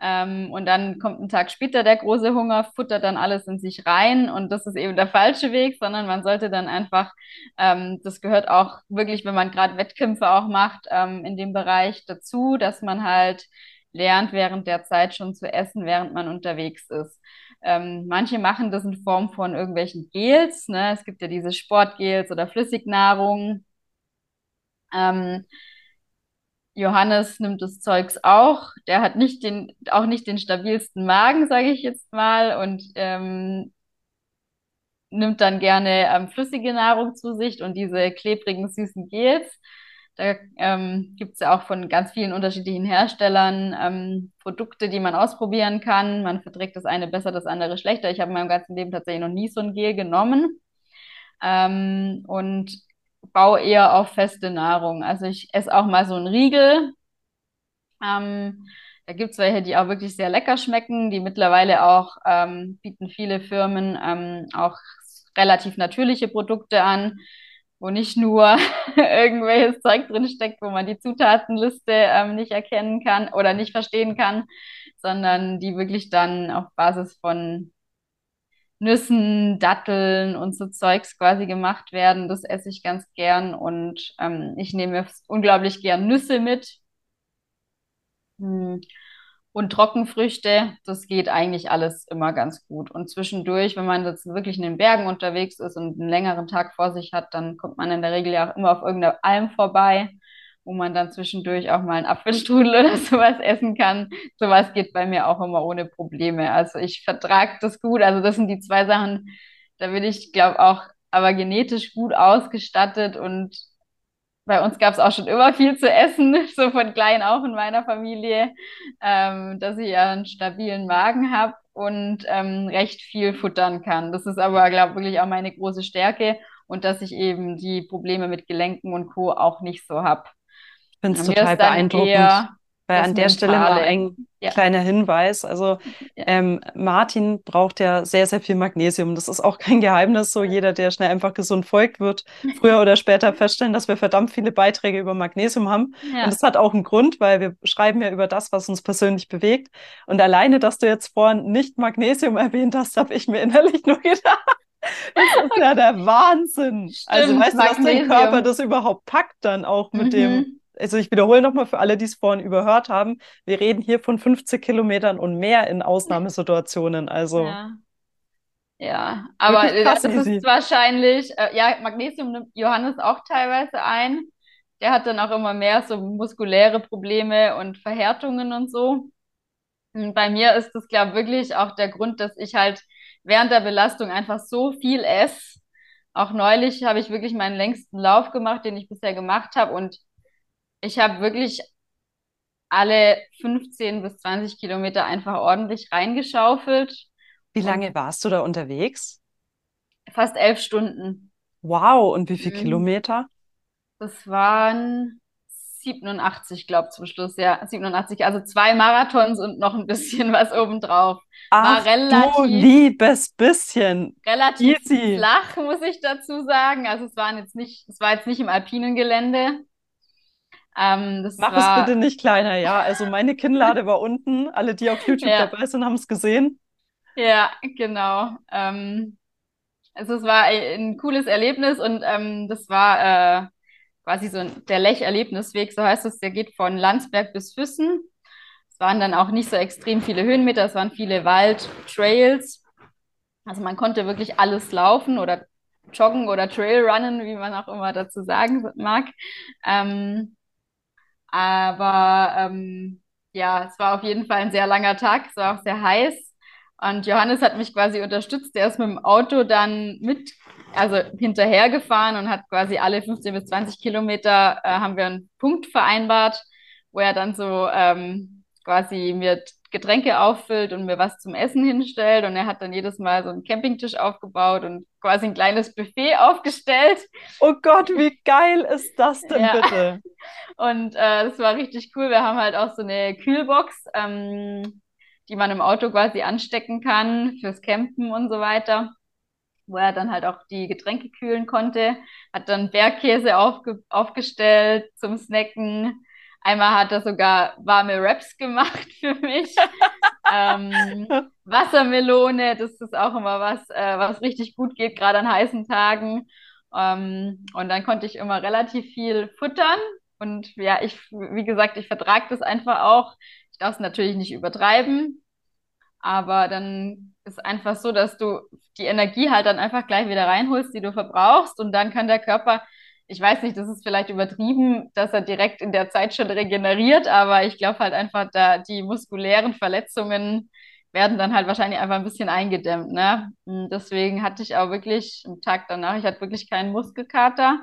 Ähm, und dann kommt ein Tag später der große Hunger, futtert dann alles in sich rein und das ist eben der falsche Weg, sondern man sollte dann einfach, ähm, das gehört auch wirklich, wenn man gerade Wettkämpfe auch macht, ähm, in dem Bereich dazu, dass man halt lernt, während der Zeit schon zu essen, während man unterwegs ist. Ähm, manche machen das in Form von irgendwelchen Gels, ne? Es gibt ja diese Sportgels oder Flüssignahrung. Ähm, Johannes nimmt das Zeugs auch. Der hat nicht den, auch nicht den stabilsten Magen, sage ich jetzt mal, und ähm, nimmt dann gerne ähm, flüssige Nahrung zu sich und diese klebrigen, süßen Gels. Da ähm, gibt es ja auch von ganz vielen unterschiedlichen Herstellern ähm, Produkte, die man ausprobieren kann. Man verträgt das eine besser, das andere schlechter. Ich habe in meinem ganzen Leben tatsächlich noch nie so ein Gel genommen. Ähm, und baue eher auf feste Nahrung. Also ich esse auch mal so einen Riegel. Ähm, da gibt es welche, die auch wirklich sehr lecker schmecken, die mittlerweile auch ähm, bieten viele Firmen ähm, auch relativ natürliche Produkte an, wo nicht nur irgendwelches Zeug drin steckt, wo man die Zutatenliste ähm, nicht erkennen kann oder nicht verstehen kann, sondern die wirklich dann auf Basis von Nüssen, Datteln und so Zeugs quasi gemacht werden. Das esse ich ganz gern und ähm, ich nehme unglaublich gern Nüsse mit. Hm. Und Trockenfrüchte, das geht eigentlich alles immer ganz gut. Und zwischendurch, wenn man jetzt wirklich in den Bergen unterwegs ist und einen längeren Tag vor sich hat, dann kommt man in der Regel ja auch immer auf irgendeiner Alm vorbei wo man dann zwischendurch auch mal einen Apfelstrudel oder sowas essen kann. Sowas geht bei mir auch immer ohne Probleme. Also ich vertrage das gut. Also das sind die zwei Sachen, da bin ich, glaube auch, aber genetisch gut ausgestattet und bei uns gab es auch schon immer viel zu essen, so von klein auch in meiner Familie, ähm, dass ich ja einen stabilen Magen habe und ähm, recht viel futtern kann. Das ist aber, glaube ich, wirklich auch meine große Stärke und dass ich eben die Probleme mit Gelenken und Co. auch nicht so habe finde es total beeindruckend. Weil an der Stelle mal ein ja. kleiner Hinweis. Also ja. ähm, Martin braucht ja sehr, sehr viel Magnesium. Das ist auch kein Geheimnis. So jeder, der schnell einfach gesund folgt, wird früher oder später feststellen, dass wir verdammt viele Beiträge über Magnesium haben. Ja. Und das hat auch einen Grund, weil wir schreiben ja über das, was uns persönlich bewegt. Und alleine, dass du jetzt vorhin nicht Magnesium erwähnt hast, habe ich mir innerlich nur gedacht. Das ist ja der Wahnsinn. Also Stimmt, also weißt Magnesium. du, dass dein Körper das überhaupt packt dann auch mit mhm. dem also ich wiederhole nochmal für alle, die es vorhin überhört haben, wir reden hier von 50 Kilometern und mehr in Ausnahmesituationen. Also. Ja. Ja, aber das ist wahrscheinlich, äh, ja, Magnesium nimmt Johannes auch teilweise ein. Der hat dann auch immer mehr so muskuläre Probleme und Verhärtungen und so. Und bei mir ist das, glaube ich, wirklich auch der Grund, dass ich halt während der Belastung einfach so viel esse. Auch neulich habe ich wirklich meinen längsten Lauf gemacht, den ich bisher gemacht habe. Und ich habe wirklich alle 15 bis 20 Kilometer einfach ordentlich reingeschaufelt. Wie lange warst du da unterwegs? Fast elf Stunden. Wow, und wie viele mhm. Kilometer? Das waren 87, glaube ich, zum Schluss, ja, 87. Also zwei Marathons und noch ein bisschen was obendrauf. Ach, War relativ, du liebes bisschen. Relativ Easy. flach, muss ich dazu sagen. Also es waren jetzt nicht, es war jetzt nicht im alpinen Gelände. Ähm, Mach war... es bitte nicht kleiner, ja. Also meine Kinnlade war unten. Alle, die auf YouTube ja. dabei sind, haben es gesehen. Ja, genau. Ähm, also es war ein cooles Erlebnis und ähm, das war äh, quasi so der Lech-Erlebnisweg, so heißt es. Der geht von Landsberg bis Füssen. Es waren dann auch nicht so extrem viele Höhenmeter, es waren viele Wald-Trails. Also man konnte wirklich alles laufen oder joggen oder Trailrunnen, wie man auch immer dazu sagen mag. Ähm, aber ähm, ja, es war auf jeden Fall ein sehr langer Tag, es war auch sehr heiß. Und Johannes hat mich quasi unterstützt. Er ist mit dem Auto dann mit, also hinterhergefahren und hat quasi alle 15 bis 20 Kilometer äh, haben wir einen Punkt vereinbart, wo er dann so ähm, quasi mir Getränke auffüllt und mir was zum Essen hinstellt. Und er hat dann jedes Mal so einen Campingtisch aufgebaut und quasi ein kleines Buffet aufgestellt. Oh Gott, wie geil ist das denn ja. bitte? Und äh, das war richtig cool. Wir haben halt auch so eine Kühlbox, ähm, die man im Auto quasi anstecken kann fürs Campen und so weiter wo er dann halt auch die Getränke kühlen konnte, hat dann Bergkäse aufge aufgestellt zum Snacken, Einmal hat er sogar warme Raps gemacht für mich. ähm, Wassermelone, das ist auch immer was, äh, was richtig gut geht, gerade an heißen Tagen. Ähm, und dann konnte ich immer relativ viel futtern. Und ja, ich, wie gesagt, ich vertrage das einfach auch. Ich darf es natürlich nicht übertreiben, aber dann ist einfach so, dass du die Energie halt dann einfach gleich wieder reinholst, die du verbrauchst. Und dann kann der Körper, ich weiß nicht, das ist vielleicht übertrieben, dass er direkt in der Zeit schon regeneriert, aber ich glaube halt einfach, da die muskulären Verletzungen werden dann halt wahrscheinlich einfach ein bisschen eingedämmt. Ne? Und deswegen hatte ich auch wirklich am Tag danach, ich hatte wirklich keinen Muskelkater.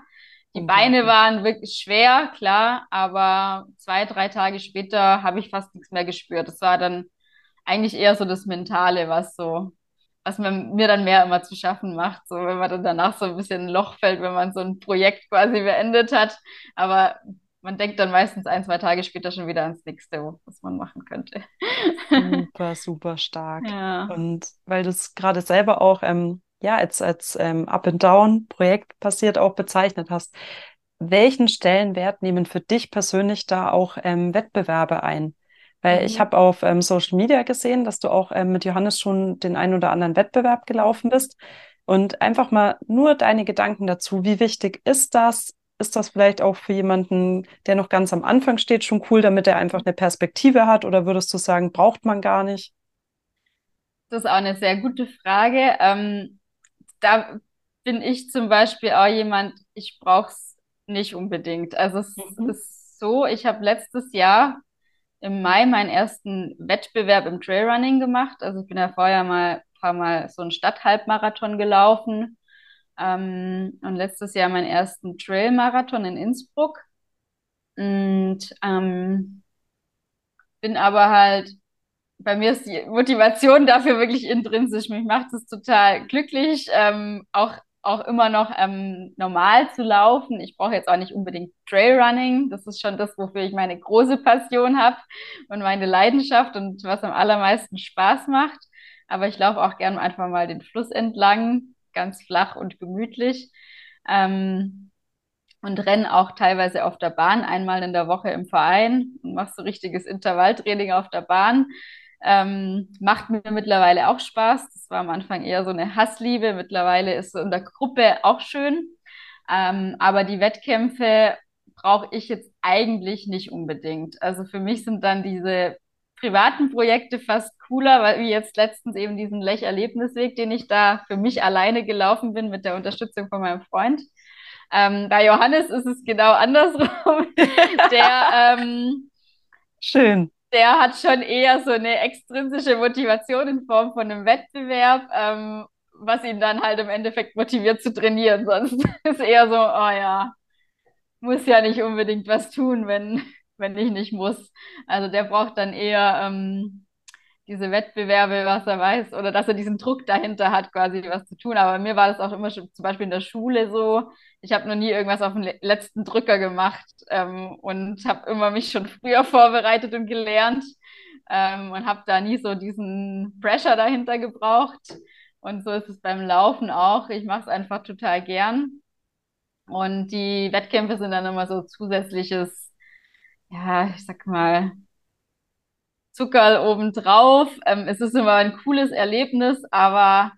Die Beine waren wirklich schwer, klar, aber zwei, drei Tage später habe ich fast nichts mehr gespürt. Das war dann eigentlich eher so das Mentale, was so, was man, mir dann mehr immer zu schaffen macht, so wenn man dann danach so ein bisschen ein Loch fällt, wenn man so ein Projekt quasi beendet hat. Aber man denkt dann meistens ein, zwei Tage später schon wieder ans nächste, was man machen könnte. Super, super stark. Ja. Und weil du es gerade selber auch ähm, ja, als, als ähm, Up-and-Down-Projekt passiert auch bezeichnet hast, welchen Stellenwert nehmen für dich persönlich da auch ähm, Wettbewerbe ein? Weil mhm. ich habe auf ähm, Social Media gesehen, dass du auch ähm, mit Johannes schon den einen oder anderen Wettbewerb gelaufen bist. Und einfach mal nur deine Gedanken dazu. Wie wichtig ist das? Ist das vielleicht auch für jemanden, der noch ganz am Anfang steht, schon cool, damit er einfach eine Perspektive hat? Oder würdest du sagen, braucht man gar nicht? Das ist auch eine sehr gute Frage. Ähm, da bin ich zum Beispiel auch jemand, ich brauche es nicht unbedingt. Also es mhm. ist so, ich habe letztes Jahr im Mai meinen ersten Wettbewerb im Trailrunning gemacht. Also ich bin ja vorher mal ein paar Mal so einen Stadthalbmarathon gelaufen ähm, und letztes Jahr meinen ersten Trailmarathon in Innsbruck. Und ähm, bin aber halt, bei mir ist die Motivation dafür wirklich intrinsisch. Mich macht es total glücklich, ähm, auch auch immer noch ähm, normal zu laufen. Ich brauche jetzt auch nicht unbedingt Trailrunning. Das ist schon das, wofür ich meine große Passion habe und meine Leidenschaft und was am allermeisten Spaß macht. Aber ich laufe auch gern einfach mal den Fluss entlang, ganz flach und gemütlich. Ähm, und renne auch teilweise auf der Bahn einmal in der Woche im Verein und mache so richtiges Intervalltraining auf der Bahn. Ähm, macht mir mittlerweile auch Spaß. Das war am Anfang eher so eine Hassliebe. Mittlerweile ist so in der Gruppe auch schön. Ähm, aber die Wettkämpfe brauche ich jetzt eigentlich nicht unbedingt. Also für mich sind dann diese privaten Projekte fast cooler, weil wie jetzt letztens eben diesen Lech-Erlebnisweg, den ich da für mich alleine gelaufen bin mit der Unterstützung von meinem Freund. Ähm, bei Johannes ist es genau andersrum. der ähm, Schön der hat schon eher so eine extrinsische Motivation in Form von einem Wettbewerb, ähm, was ihn dann halt im Endeffekt motiviert zu trainieren. Sonst ist eher so, oh ja, muss ja nicht unbedingt was tun, wenn, wenn ich nicht muss. Also der braucht dann eher ähm, diese Wettbewerbe, was er weiß, oder dass er diesen Druck dahinter hat, quasi was zu tun. Aber mir war das auch immer schon zum Beispiel in der Schule so. Ich habe noch nie irgendwas auf den letzten Drücker gemacht ähm, und habe immer mich schon früher vorbereitet und gelernt ähm, und habe da nie so diesen Pressure dahinter gebraucht. Und so ist es beim Laufen auch. Ich mache es einfach total gern. Und die Wettkämpfe sind dann immer so zusätzliches, ja, ich sag mal, Zuckerl obendrauf. Ähm, es ist immer ein cooles Erlebnis, aber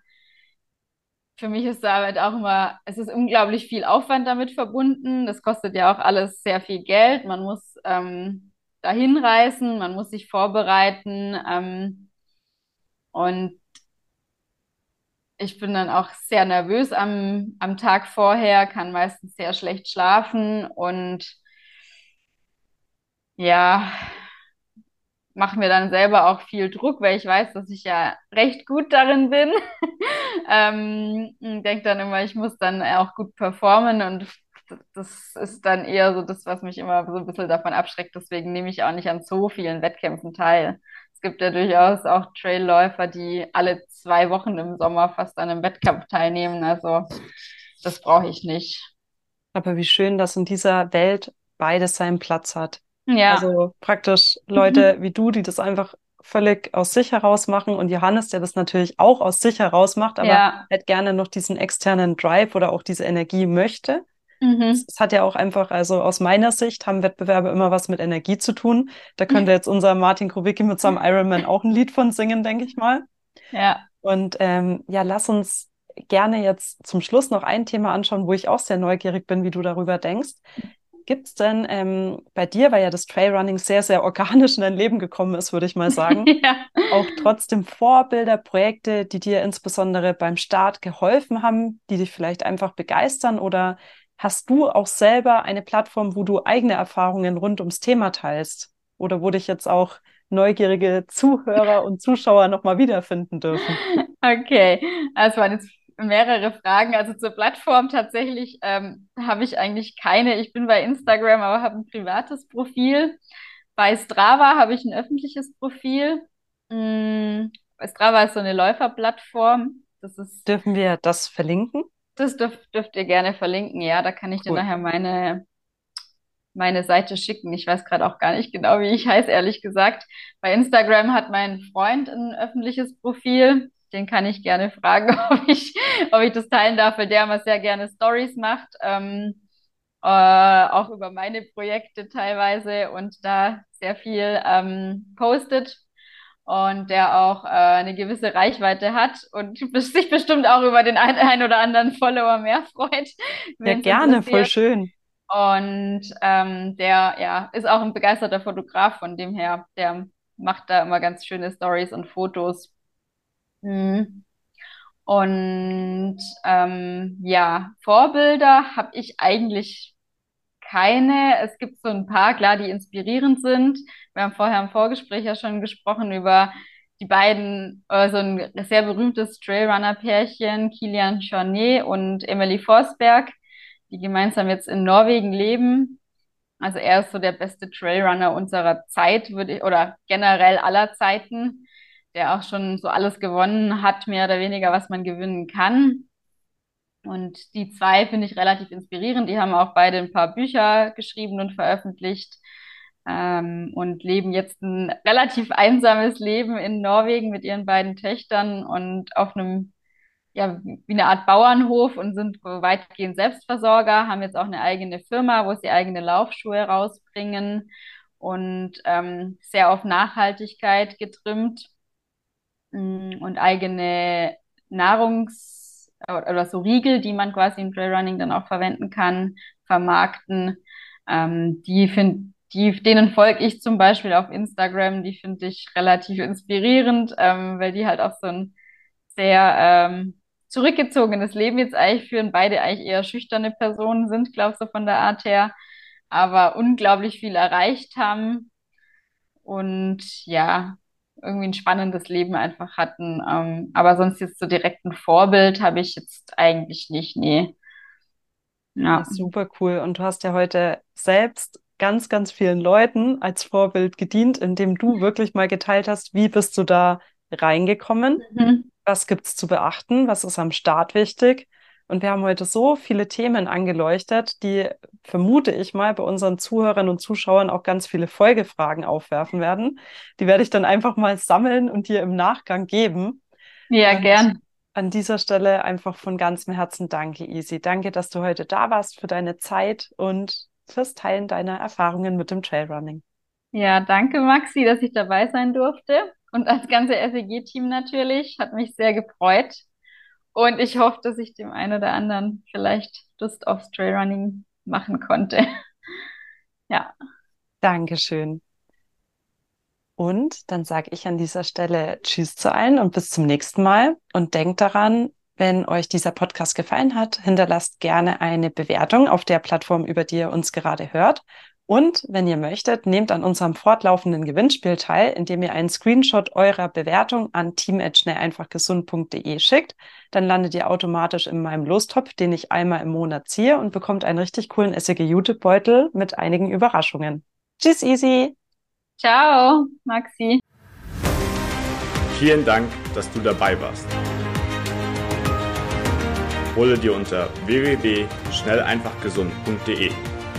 für mich ist damit auch immer, es ist unglaublich viel Aufwand damit verbunden. Das kostet ja auch alles sehr viel Geld. Man muss ähm, dahin reisen, man muss sich vorbereiten. Ähm, und ich bin dann auch sehr nervös am, am Tag vorher, kann meistens sehr schlecht schlafen und ja, mache mir dann selber auch viel Druck, weil ich weiß, dass ich ja recht gut darin bin. ähm, denke dann immer, ich muss dann auch gut performen und das ist dann eher so das, was mich immer so ein bisschen davon abschreckt. Deswegen nehme ich auch nicht an so vielen Wettkämpfen teil. Es gibt ja durchaus auch Trailläufer, die alle zwei Wochen im Sommer fast an einem Wettkampf teilnehmen. Also das brauche ich nicht. Aber wie schön, dass in dieser Welt beides seinen Platz hat. Ja. Also praktisch Leute mhm. wie du, die das einfach völlig aus sich heraus machen und Johannes, der das natürlich auch aus sich heraus macht, aber ja. halt gerne noch diesen externen Drive oder auch diese Energie möchte. Mhm. Es, hat ja auch einfach, also aus meiner Sicht haben Wettbewerbe immer was mit Energie zu tun. Da könnte jetzt unser Martin Krowicki mit seinem Ironman auch ein Lied von singen, denke ich mal. Ja. Und ähm, ja, lass uns gerne jetzt zum Schluss noch ein Thema anschauen, wo ich auch sehr neugierig bin, wie du darüber denkst. Gibt es denn ähm, bei dir, weil ja das Trailrunning sehr, sehr organisch in dein Leben gekommen ist, würde ich mal sagen, ja. auch trotzdem Vorbilder, Projekte, die dir insbesondere beim Start geholfen haben, die dich vielleicht einfach begeistern oder hast du auch selber eine Plattform, wo du eigene Erfahrungen rund ums Thema teilst? Oder wo dich jetzt auch neugierige Zuhörer und Zuschauer nochmal wiederfinden dürfen? Okay, also waren jetzt mehrere Fragen. Also zur Plattform tatsächlich ähm, habe ich eigentlich keine. Ich bin bei Instagram, aber habe ein privates Profil. Bei Strava habe ich ein öffentliches Profil. Hm, bei Strava ist so eine Läuferplattform. Das ist, Dürfen wir das verlinken? Das dürft, dürft ihr gerne verlinken. Ja, da kann ich cool. dir nachher meine, meine Seite schicken. Ich weiß gerade auch gar nicht genau, wie ich heiße, ehrlich gesagt. Bei Instagram hat mein Freund ein öffentliches Profil den kann ich gerne fragen, ob ich, ob ich das teilen darf, weil der immer sehr gerne Stories macht, ähm, äh, auch über meine Projekte teilweise und da sehr viel ähm, postet und der auch äh, eine gewisse Reichweite hat und sich bestimmt auch über den ein, ein oder anderen Follower mehr freut. Ja, gerne, voll schön. Und ähm, der ja, ist auch ein begeisterter Fotograf, von dem her, der macht da immer ganz schöne Stories und Fotos Mhm. Und ähm, ja, Vorbilder habe ich eigentlich keine. Es gibt so ein paar, klar, die inspirierend sind. Wir haben vorher im Vorgespräch ja schon gesprochen über die beiden, äh, so ein sehr berühmtes Trailrunner-Pärchen, Kilian Jornet und Emily Forsberg, die gemeinsam jetzt in Norwegen leben. Also er ist so der beste Trailrunner unserer Zeit, würde ich, oder generell aller Zeiten der auch schon so alles gewonnen hat, mehr oder weniger, was man gewinnen kann. Und die zwei finde ich relativ inspirierend. Die haben auch beide ein paar Bücher geschrieben und veröffentlicht ähm, und leben jetzt ein relativ einsames Leben in Norwegen mit ihren beiden Töchtern und auf einem, ja, wie eine Art Bauernhof und sind weitgehend Selbstversorger, haben jetzt auch eine eigene Firma, wo sie eigene Laufschuhe rausbringen und ähm, sehr auf Nachhaltigkeit getrimmt Mm, und eigene Nahrungs- oder so Riegel, die man quasi im Trailrunning dann auch verwenden kann, vermarkten. Ähm, die find, die, denen folge ich zum Beispiel auf Instagram, die finde ich relativ inspirierend, ähm, weil die halt auch so ein sehr ähm, zurückgezogenes Leben jetzt eigentlich führen, beide eigentlich eher schüchterne Personen sind, glaube ich, so von der Art her, aber unglaublich viel erreicht haben. Und ja, irgendwie ein spannendes Leben einfach hatten. Ähm, aber sonst jetzt so direkt ein Vorbild habe ich jetzt eigentlich nicht, nee. Ja. Super cool. Und du hast ja heute selbst ganz, ganz vielen Leuten als Vorbild gedient, indem du wirklich mal geteilt hast, wie bist du da reingekommen? Mhm. Was gibt's zu beachten? Was ist am Start wichtig? Und wir haben heute so viele Themen angeleuchtet, die, vermute ich mal, bei unseren Zuhörern und Zuschauern auch ganz viele Folgefragen aufwerfen werden. Die werde ich dann einfach mal sammeln und dir im Nachgang geben. Ja, und gern. An dieser Stelle einfach von ganzem Herzen danke, Easy. Danke, dass du heute da warst für deine Zeit und fürs Teilen deiner Erfahrungen mit dem Trailrunning. Ja, danke, Maxi, dass ich dabei sein durfte. Und als ganze SEG-Team natürlich. Hat mich sehr gefreut. Und ich hoffe, dass ich dem einen oder anderen vielleicht Lust aufs Trailrunning machen konnte. ja. Dankeschön. Und dann sage ich an dieser Stelle Tschüss zu allen und bis zum nächsten Mal. Und denkt daran, wenn euch dieser Podcast gefallen hat, hinterlasst gerne eine Bewertung auf der Plattform, über die ihr uns gerade hört. Und wenn ihr möchtet, nehmt an unserem fortlaufenden Gewinnspiel teil, indem ihr einen Screenshot eurer Bewertung an team@schnelleinfachgesund.de schickt. Dann landet ihr automatisch in meinem Lostopf, den ich einmal im Monat ziehe und bekommt einen richtig coolen SEG YouTube Beutel mit einigen Überraschungen. Tschüss, Easy. Ciao, Maxi. Vielen Dank, dass du dabei warst. Hole dir unter www.schnelleinfachgesund.de